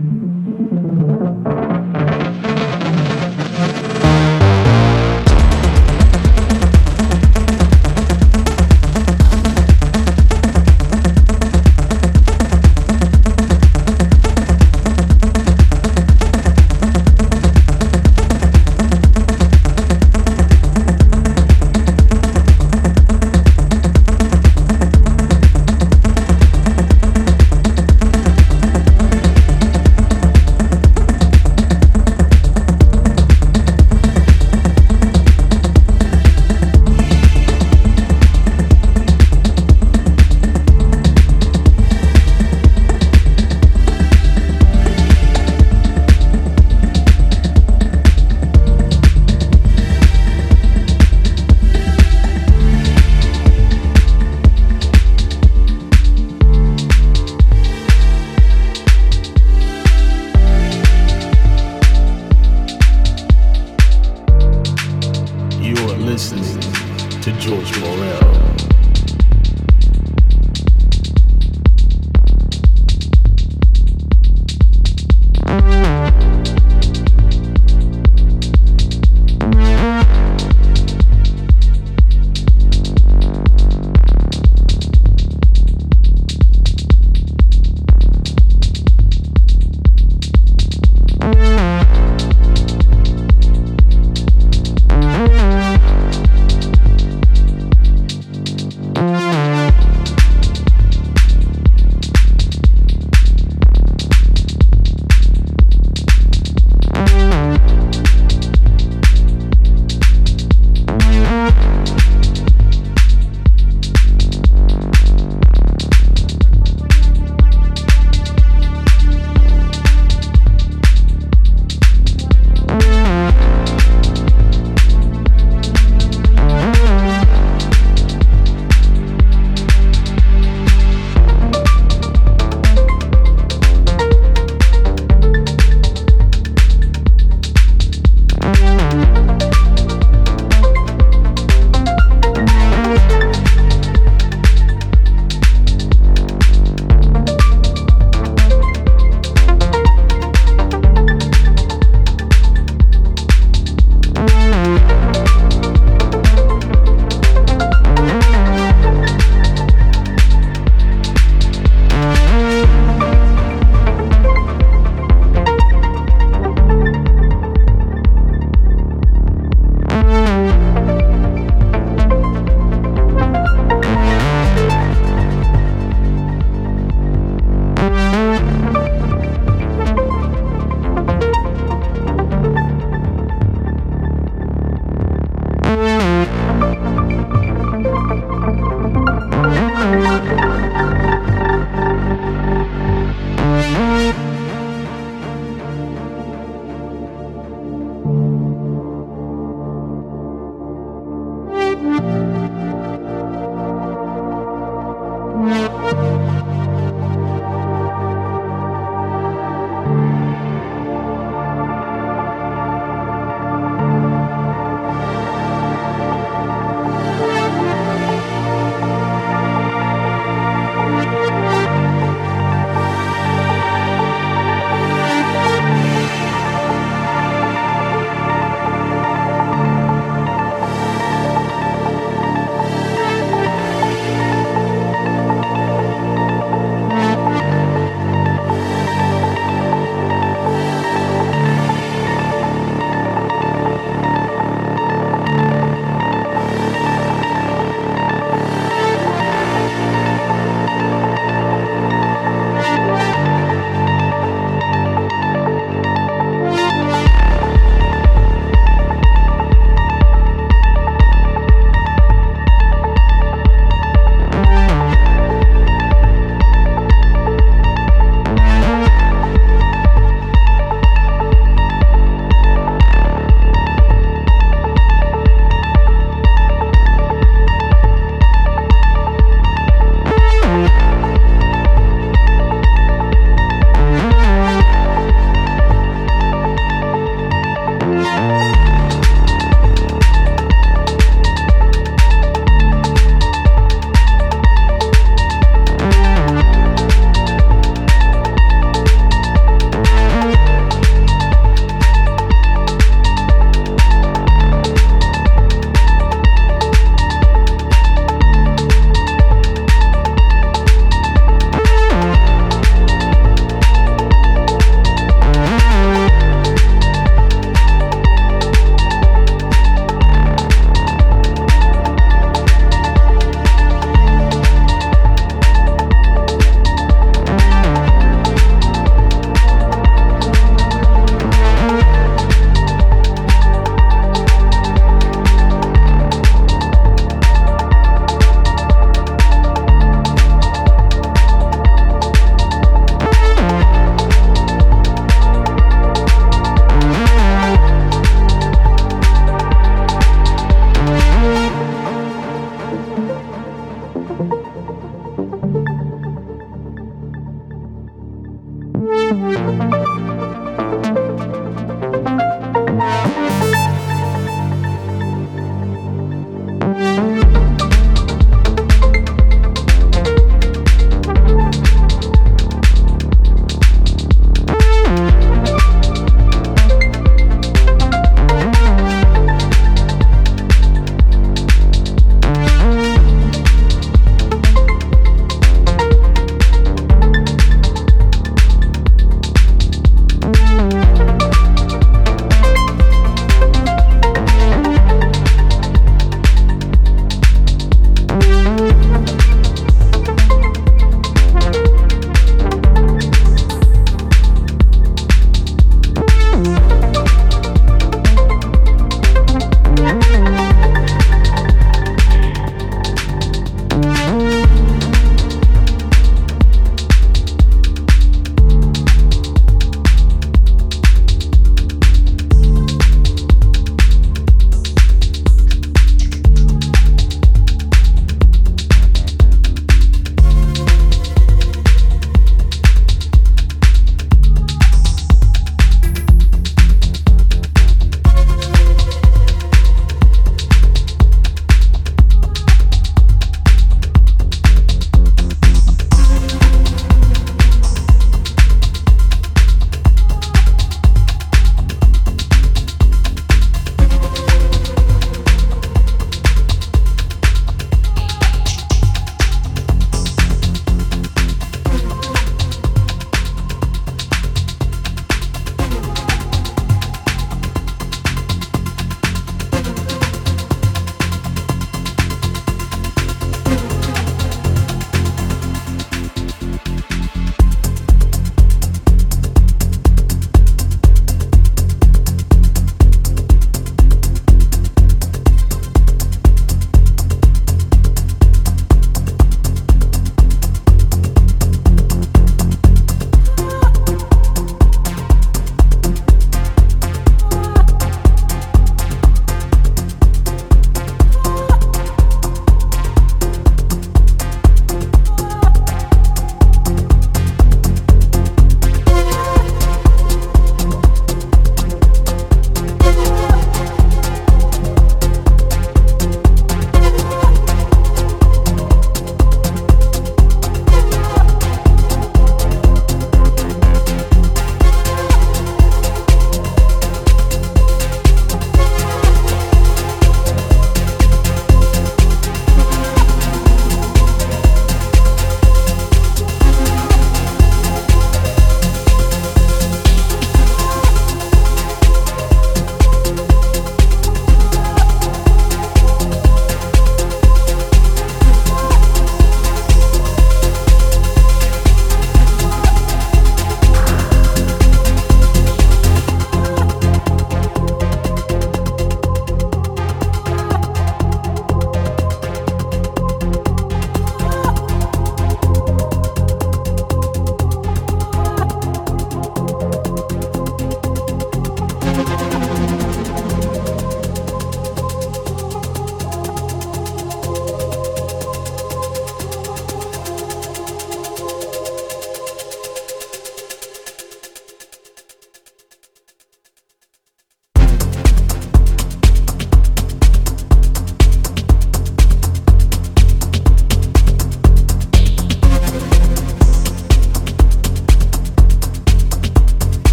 Mm-hmm.